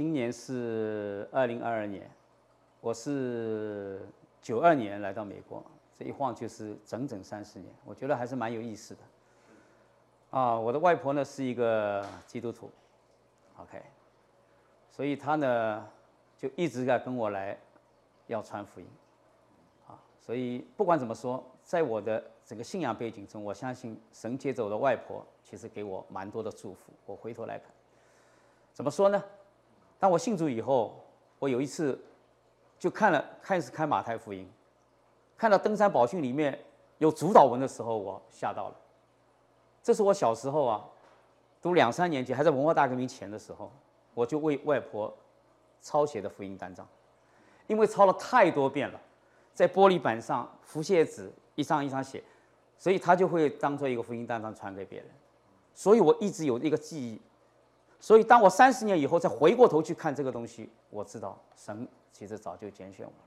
今年是二零二二年，我是九二年来到美国，这一晃就是整整三十年，我觉得还是蛮有意思的。啊，我的外婆呢是一个基督徒，OK，所以她呢就一直在跟我来要传福音，啊，所以不管怎么说，在我的整个信仰背景中，我相信神接走的外婆，其实给我蛮多的祝福。我回头来看，怎么说呢？当我信主以后，我有一次就看了开始看马太福音，看到登山宝训里面有主导文的时候，我吓到了。这是我小时候啊，读两三年级还在文化大革命前的时候，我就为外婆抄写的福音单张，因为抄了太多遍了，在玻璃板上复写纸一张一张写，所以他就会当做一个福音单张传给别人，所以我一直有一个记忆，所以当我三十年以后再回过头去看这个东西，我知道神其实早就拣选我了。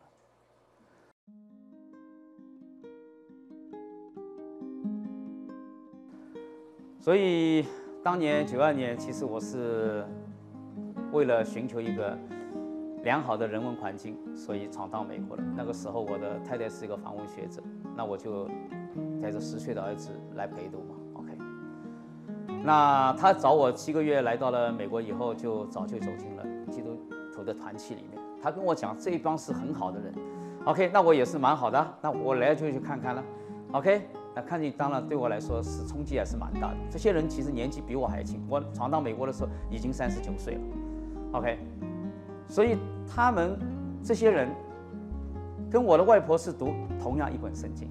所以，当年九二年，其实我是为了寻求一个良好的人文环境，所以闯到美国了。那个时候，我的太太是一个访问学者，那我就带着十岁的儿子来陪读嘛。那他找我七个月来到了美国以后，就早就走进了基督徒的团契里面。他跟我讲，这一帮是很好的人。OK，那我也是蛮好的，那我来就去看看了。OK。那看见当然对我来说是冲击还是蛮大的。这些人其实年纪比我还轻，我闯到美国的时候已经三十九岁了。OK，所以他们这些人跟我的外婆是读同样一本圣经。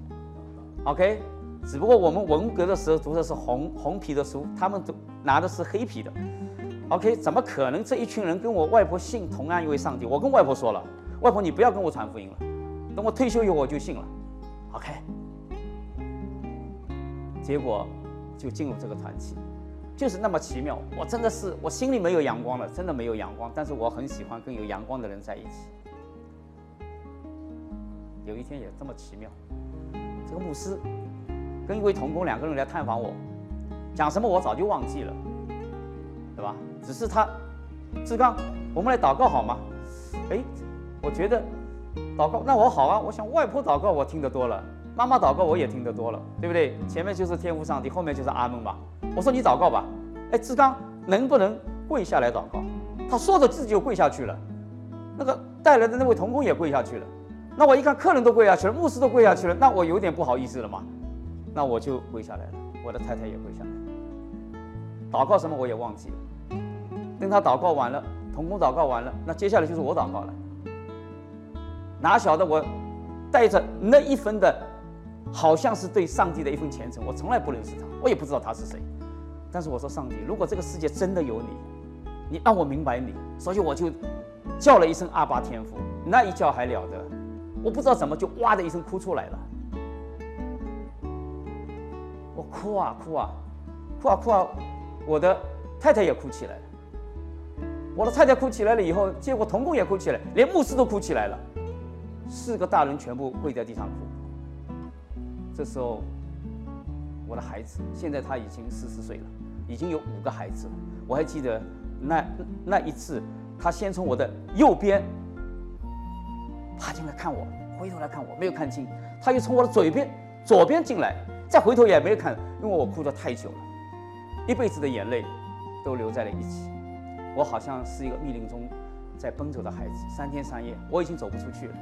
OK，只不过我们文革的时候读的是红红皮的书，他们都拿的是黑皮的。OK，怎么可能这一群人跟我外婆信同样一位上帝？我跟外婆说了，外婆你不要跟我传福音了，等我退休以后我就信了。OK。结果就进入这个团体，就是那么奇妙。我真的是我心里没有阳光了，真的没有阳光。但是我很喜欢跟有阳光的人在一起。有一天也这么奇妙，这个牧师跟一位童工两个人来探访我，讲什么我早就忘记了，对吧？只是他志刚，我们来祷告好吗？哎，我觉得祷告那我好啊，我想外婆祷告我听得多了。妈妈祷告我也听得多了，对不对？前面就是天父上帝，后面就是阿门吧。我说你祷告吧。哎，志刚能不能跪下来祷告？他说着自己就跪下去了。那个带来的那位童工也跪下去了。那我一看客人都跪下去了，牧师都跪下去了，那我有点不好意思了嘛。那我就跪下来了，我的太太也跪下来。祷告什么我也忘记了。等他祷告完了，童工祷告完了，那接下来就是我祷告了。哪晓得我带着那一分的。好像是对上帝的一份虔诚，我从来不认识他，我也不知道他是谁。但是我说上帝，如果这个世界真的有你，你让我明白你，所以我就叫了一声阿巴天父，那一叫还了得，我不知道怎么就哇的一声哭出来了。我哭啊哭啊，哭啊哭啊，我的太太也哭起来了。我的太太哭起来了以后，结果童工也哭起来，连牧师都哭起来了，四个大人全部跪在地上哭。这时候，我的孩子现在他已经四十岁了，已经有五个孩子了。我还记得那那一次，他先从我的右边爬进来看我，回头来看我，没有看清。他又从我的左边左边进来，再回头也没看，因为我哭得太久了，一辈子的眼泪都留在了一起。我好像是一个密林中在奔走的孩子，三天三夜我已经走不出去了。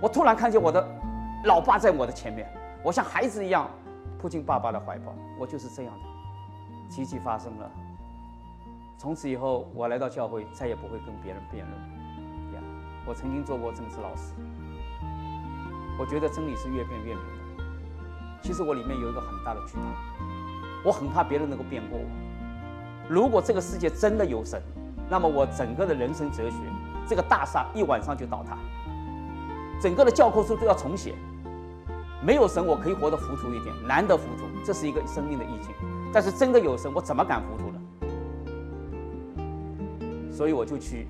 我突然看见我的老爸在我的前面。我像孩子一样扑进爸爸的怀抱，我就是这样的。奇迹发生了，从此以后我来到教会，再也不会跟别人辩论。我曾经做过政治老师，我觉得真理是越辩越明。其实我里面有一个很大的惧怕，我很怕别人能够辩过我。如果这个世界真的有神，那么我整个的人生哲学，这个大厦一晚上就倒塌，整个的教科书都要重写。没有神，我可以活得糊涂一点，难得糊涂，这是一个生命的意境。但是真的有神，我怎么敢糊涂呢？所以我就去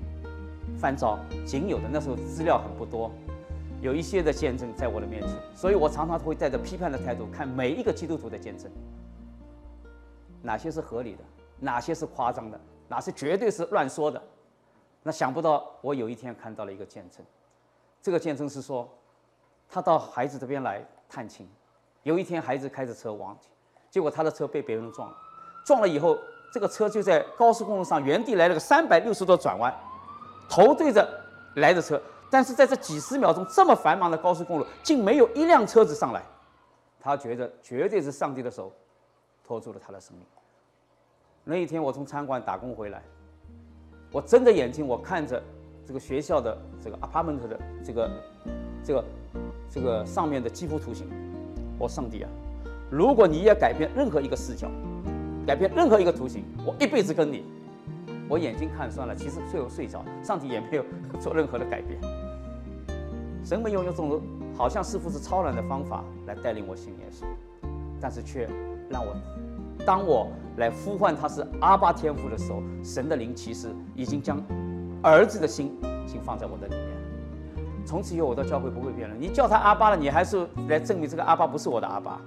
翻找仅有的那时候资料很不多，有一些的见证在我的面前，所以我常常会带着批判的态度看每一个基督徒的见证，哪些是合理的，哪些是夸张的，哪些绝对是乱说的。那想不到我有一天看到了一个见证，这个见证是说，他到孩子这边来探亲，有一天孩子开着车往，结果他的车被别人撞了，撞了以后，这个车就在高速公路上原地来了个三百六十度转弯，头对着来的车，但是在这几十秒钟这么繁忙的高速公路，竟没有一辆车子上来，他觉得绝对是上帝的手拖住了他的生命。那一天我从餐馆打工回来。我睁着眼睛，我看着这个学校的这个 apartment 的这个这个这个上面的几幅图形。我上帝啊，如果你要改变任何一个视角，改变任何一个图形，我一辈子跟你。我眼睛看酸了，其实最后睡着，上帝也没有 做任何的改变。神没有用这种好像似乎是超然的方法来带领我信耶稣，但是却让我。当我来呼唤他是阿巴天父的时候，神的灵其实已经将儿子的心心放在我的里面。从此以后，我的教会不会变了。你叫他阿巴了，你还是来证明这个阿巴不是我的阿巴。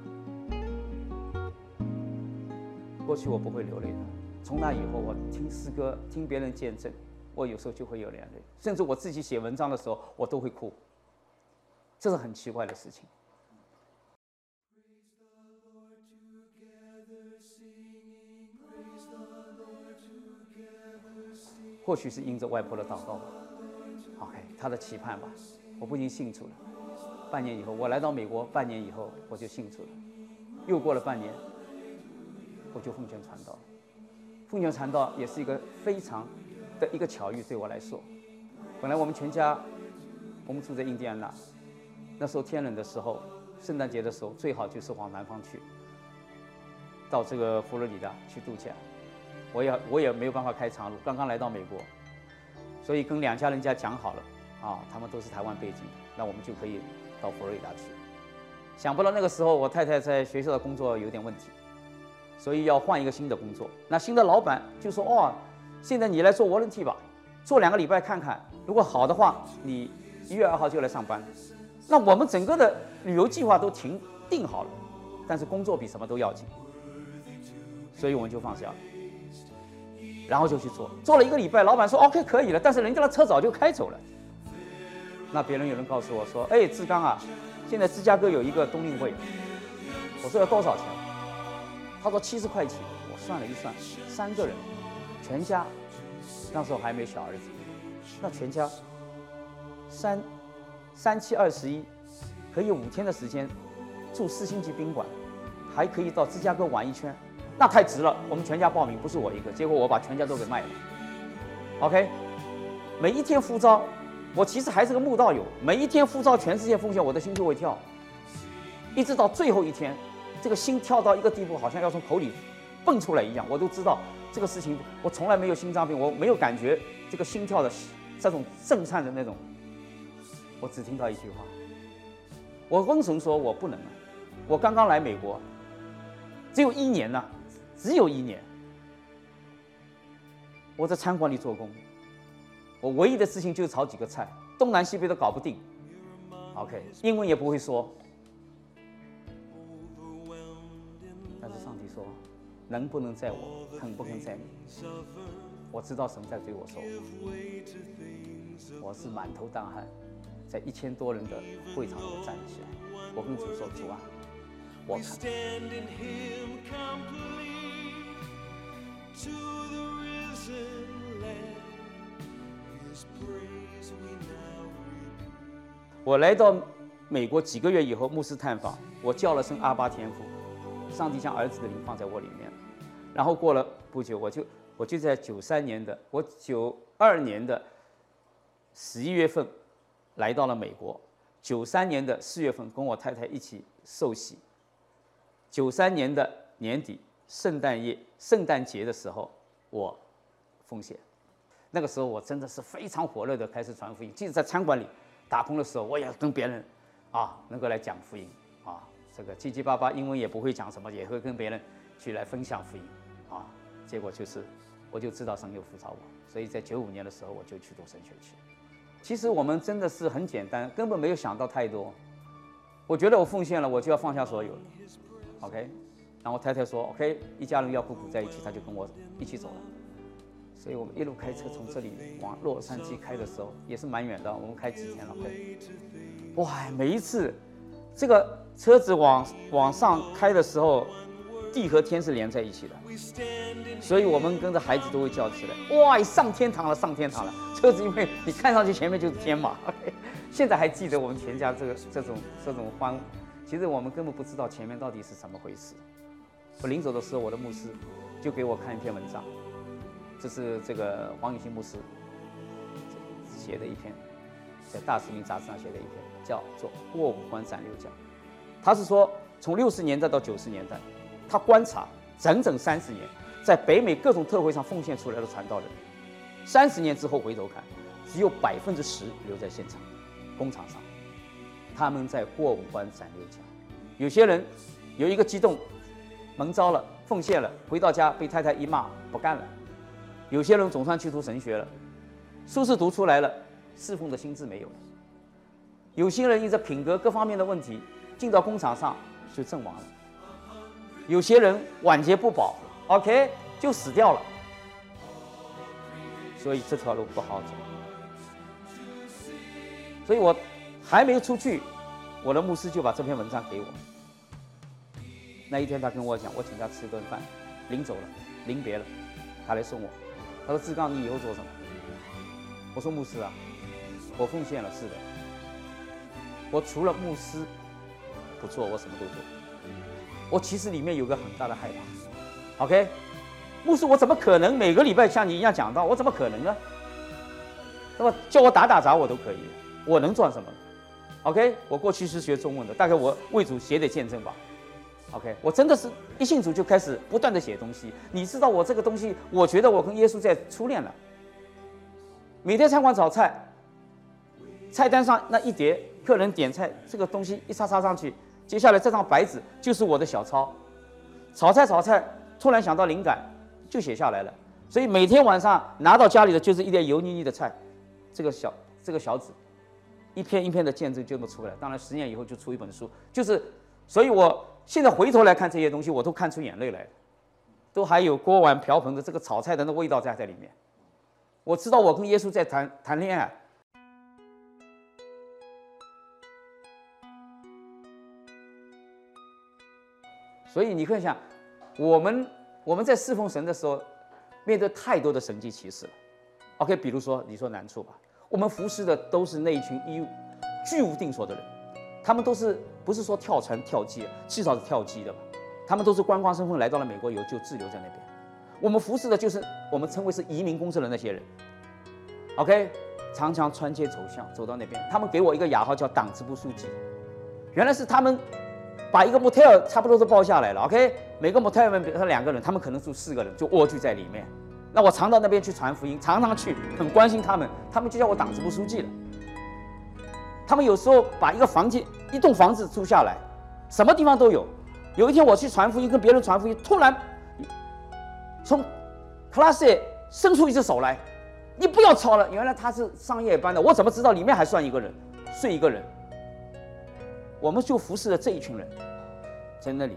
过去我不会流泪，从那以后，我听诗歌，听别人见证，我有时候就会有眼泪，甚至我自己写文章的时候，我都会哭。这是很奇怪的事情。或许是因着外婆的祷告吧，OK，他的期盼吧，我不禁信主了。半年以后，我来到美国，半年以后我就信主了。又过了半年，我就奉献传道。奉献传道也是一个非常的一个巧遇，对我来说。本来我们全家，我们住在印第安纳，那时候天冷的时候，圣诞节的时候最好就是往南方去，到这个佛罗里达去度假。我也我也没有办法开长路，刚刚来到美国，所以跟两家人家讲好了，啊，他们都是台湾背景，那我们就可以到佛罗里达去。想不到那个时候我太太在学校的工作有点问题，所以要换一个新的工作。那新的老板就说：“哦，现在你来做 volunteer 吧，做两个礼拜看看，如果好的话，你一月二号就来上班。”那我们整个的旅游计划都停定好了，但是工作比什么都要紧，所以我们就放下了。然后就去做，做了一个礼拜，老板说 OK 可以了，但是人家的车早就开走了。那别人有人告诉我说：“哎，志刚啊，现在芝加哥有一个冬令会。”我说要多少钱？他说七十块钱。我算了一算，三个人，全家，那时候还没小儿子，那全家三三七二十一，可以五天的时间住四星级宾馆，还可以到芝加哥玩一圈。那太值了，我们全家报名，不是我一个。结果我把全家都给卖了。OK，每一天呼召，我其实还是个慕道友。每一天呼召全世界奉献，我的心就会跳，一直到最后一天，这个心跳到一个地步，好像要从口里蹦出来一样。我都知道这个事情，我从来没有心脏病，我没有感觉这个心跳的这种震颤的那种。我只听到一句话，我跟神说，我不能了。我刚刚来美国，只有一年呢。只有一年，我在餐馆里做工，我唯一的事情就是炒几个菜，东南西北都搞不定。OK，英文也不会说。能不能在我，肯不肯在你？我知道神在对我说，我是满头大汗，在一千多人的会场里站起来，我跟主说主啊，我肯。我来到美国几个月以后，牧师探访，我叫了声阿巴天父，上帝将儿子的灵放在我里面。然后过了不久，我就我就在九三年的我九二年的十一月份来到了美国，九三年的四月份跟我太太一起受洗，九三年的年底。圣诞夜、圣诞节的时候，我奉献。那个时候我真的是非常火热的开始传福音。即使在餐馆里打工的时候，我也跟别人啊能够来讲福音。这个七七八八英文也不会讲什么，也会跟别人去来分享福音啊。结果就是，我就知道神有辅导我，所以在九五年的时候我就去读神学去。其实我们真的是很简单，根本没有想到太多。我觉得我奉献了，我就要放下所有。OK。然后太太说：“OK，一家人要苦苦在一起，他就跟我一起走了。所以我们一路开车从这里往洛杉矶开的时候，也是蛮远的，我们开几天了？哇，每一次这个车子往往上开的时候，地和天是连在一起的，所以我们跟着孩子都会叫起来，哇，上天堂了，上天堂了！车子因为你看上去前面就是天嘛。现在还记得我们全家这个这种这种欢，其实我们根本不知道前面到底是怎么回事。我临走的时候，我的牧师就给我看一篇文章，这是这个黄永新牧师写的一篇，在《大使命》杂志上写的一篇，叫做《过五关斩六将》。他是说，从六十年代到九十年代，他观察整整三十年，在北美各种特会上奉献出来的传道人，三十年之后回头看，只有百分之十留在现场。工厂上，他们在过五关斩六将。有些人有一个激动，蒙招了，奉献了，回到家被太太一骂，不干了。有些人总算去读神学了，书是读出来了，侍奉的心智没有了。有些人因着品格各方面的问题，进到工厂上就阵亡了。有些人晚节不保，OK 就死掉了。所以这条路不好走。所以我还没出去，我的牧师就把这篇文章给我。那一天他跟我讲，我请他吃顿饭，临走了，临别了，他来送我。他说：“志刚，你以后做什么？”我说：“牧师啊，我奉献了，是的。我除了牧师不做，我什么都做。我其实里面有个很大的害怕。OK，牧师，我怎么可能每个礼拜像你一样讲道？我怎么可能呢？那么叫我打打杂我都可以。”我能赚什么？OK，我过去是学中文的，大概我为主写点见证吧。OK，我真的是一信主就开始不断的写东西。你知道我这个东西，我觉得我跟耶稣在初恋了。每天餐馆炒菜，菜单上那一碟，客人点菜，这个东西一插插上去，接下来这张白纸就是我的小抄。炒菜炒菜，突然想到灵感，就写下来了。所以每天晚上拿到家里的就是一点油腻腻的菜，这个小这个小纸。一篇一篇的见证就能出来，当然十年以后就出一本书，就是，所以我现在回头来看这些东西，我都看出眼泪来了，都还有锅碗瓢盆的这个炒菜的那味道在在里面。我知道我跟耶稣在谈谈恋爱，所以你看一下，我们我们在侍奉神的时候，面对太多的神迹奇事了。OK，比如说你说难处吧。我们服侍的都是那一群一居无定所的人，他们都是不是说跳船跳机，至少是跳机的吧？他们都是观光身份来到了美国以后就滞留在那边。我们服侍的就是我们称为是移民公司的那些人。OK，常常穿街走巷走到那边，他们给我一个雅号叫党支部书记。原来是他们把一个 motel 差不多都包下来了。OK，每个 motel 里面比如说两个人，他们可能住四个人，就蜗居在里面。那我常到那边去传福音，常常去，很关心他们，他们就叫我党支部书记了。他们有时候把一个房间、一栋房子租下来，什么地方都有。有一天我去传福音，跟别人传福音，突然从 class 伸出一只手来，你不要吵了。原来他是上夜班的，我怎么知道里面还算一个人，睡一个人？我们就服侍了这一群人，在那里。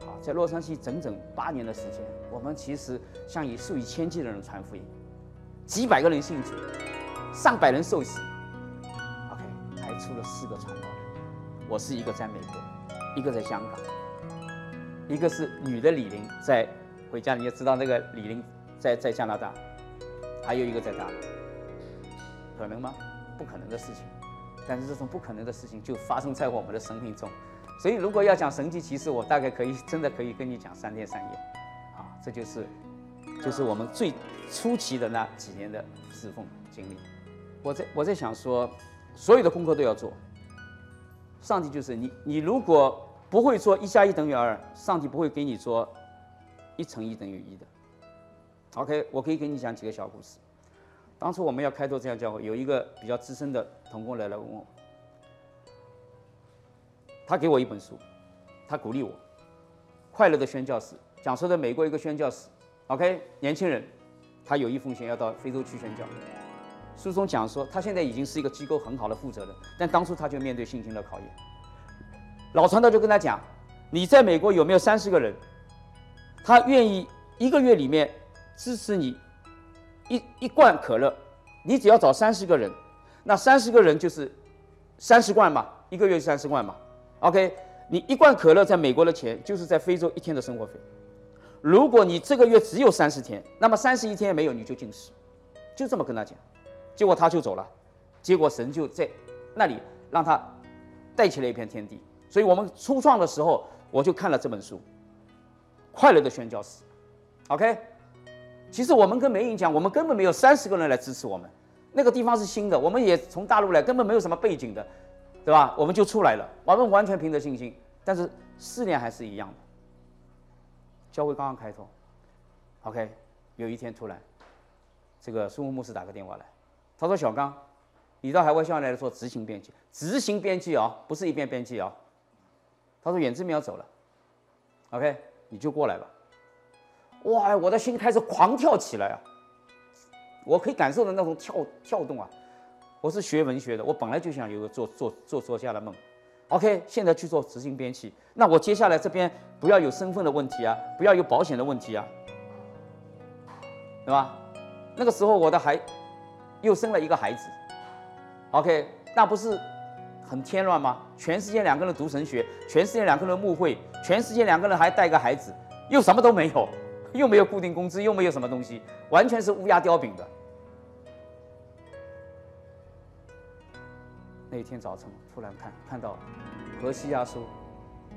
啊在洛杉矶整整八年的时间，我们其实向以数以千计的人传福音，几百个人信主，上百人受洗。OK，还出了四个传道人，我是一个在美国，一个在香港，一个是女的李玲在回家，你也知道那个李玲在在加拿大，还有一个在大陆，可能吗？不可能的事情，但是这种不可能的事情就发生在我们的生命中。所以，如果要讲神迹奇事，我大概可以真的可以跟你讲三天三夜，啊，这就是，就是我们最初期的那几年的侍奉经历。我在我在想说，所有的功课都要做。上帝就是你，你如果不会做一加一等于二，上帝不会给你做一乘一等于一的。OK，我可以给你讲几个小故事。当初我们要开拓这样教会，有一个比较资深的同工来来问我。他给我一本书，他鼓励我，《快乐的宣教士》讲述的美国一个宣教士，OK，年轻人，他有意奉献要到非洲去宣教。书中讲说，他现在已经是一个机构很好的负责人，但当初他就面对信心的考验。老传道就跟他讲：“你在美国有没有三十个人？他愿意一个月里面支持你一一罐可乐，你只要找三十个人，那三十个人就是三十罐嘛，一个月三十罐嘛。OK，你一罐可乐在美国的钱就是在非洲一天的生活费。如果你这个月只有三十天，那么三十一天没有你就进食，就这么跟他讲，结果他就走了，结果神就在那里让他带起了一片天地。所以我们初创的时候，我就看了这本书《快乐的宣教士》。OK，其实我们跟梅影讲，我们根本没有三十个人来支持我们，那个地方是新的，我们也从大陆来，根本没有什么背景的，对吧？我们就出来了，我们完全凭着信心，但是试炼还是一样的。教会刚刚开通，OK，有一天突然，这个苏木牧师打个电话来，他说：“小刚，你到海外校来做执行编辑，执行编辑啊，不是一边编辑啊。”他说：“远志明要走了，OK，你就过来吧。”哇，我的心开始狂跳起来啊！我可以感受到那种跳跳动啊！我是学文学的，我本来就想有个做做做作家的梦。OK，现在去做执行编辑，那我接下来这边不要有身份的问题啊，不要有保险的问题啊，对吧？那个时候我的孩又生了一个孩子，OK，那不是很添乱吗？全世界两个人读神学，全世界两个人牧会，全世界两个人还带个孩子，又什么都没有，又没有固定工资，又没有什么东西，完全是乌鸦叼饼的。那天早晨，突然看看到《何西阿书》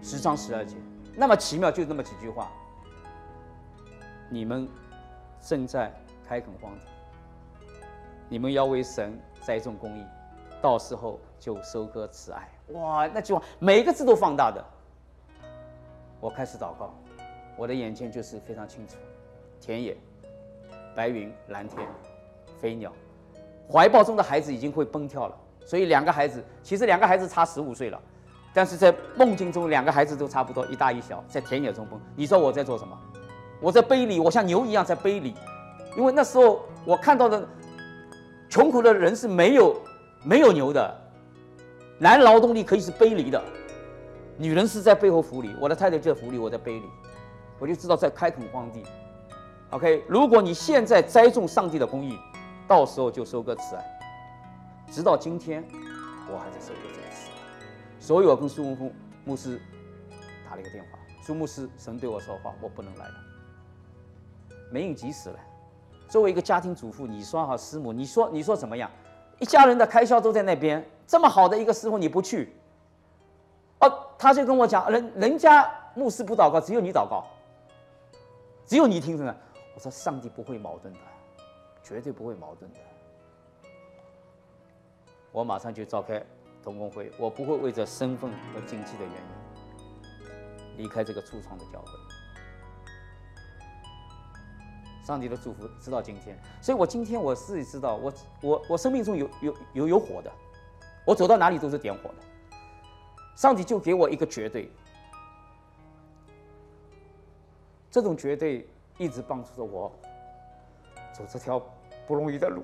十章十二节，那么奇妙，就那么几句话：你们正在开垦荒地，你们要为神栽种公义，到时候就收割慈爱。哇，那句话每个字都放大的。我开始祷告，我的眼前就是非常清楚：田野、白云、蓝天、飞鸟，怀抱中的孩子已经会蹦跳了。所以两个孩子，其实两个孩子差十五岁了，但是在梦境中，两个孩子都差不多一大一小，在田野中蹦。你说我在做什么？我在背里，我像牛一样在背里，因为那时候我看到的穷苦的人是没有没有牛的，男劳动力可以是背离的，女人是在背后扶犁。我的太太在扶犁，我在背里，我就知道在开垦荒地。OK，如果你现在栽种上帝的公义，到时候就收割慈爱。直到今天，我还在收割这个慈爱。所以我跟苏文峰牧师打了一个电话，苏牧师，神对我说话，我不能来了。没影急死了。作为一个家庭主妇，你说哈，师母，你说你说怎么样？一家人的开销都在那边，这么好的一个师傅你不去？哦，他就跟我讲，人人家牧师不祷告，只有你祷告，只有你听着呢。我说上帝不会矛盾的，绝对不会矛盾的。我马上就召开同工会，我不会为着身份和经济的原因离开这个初创的教会。上帝的祝福直到今天，所以我今天我自己知道，我我我生命中有有有有火的，我走到哪里都是点火的。上帝就给我一个绝对，这种绝对一直帮助着我走这条不容易的路。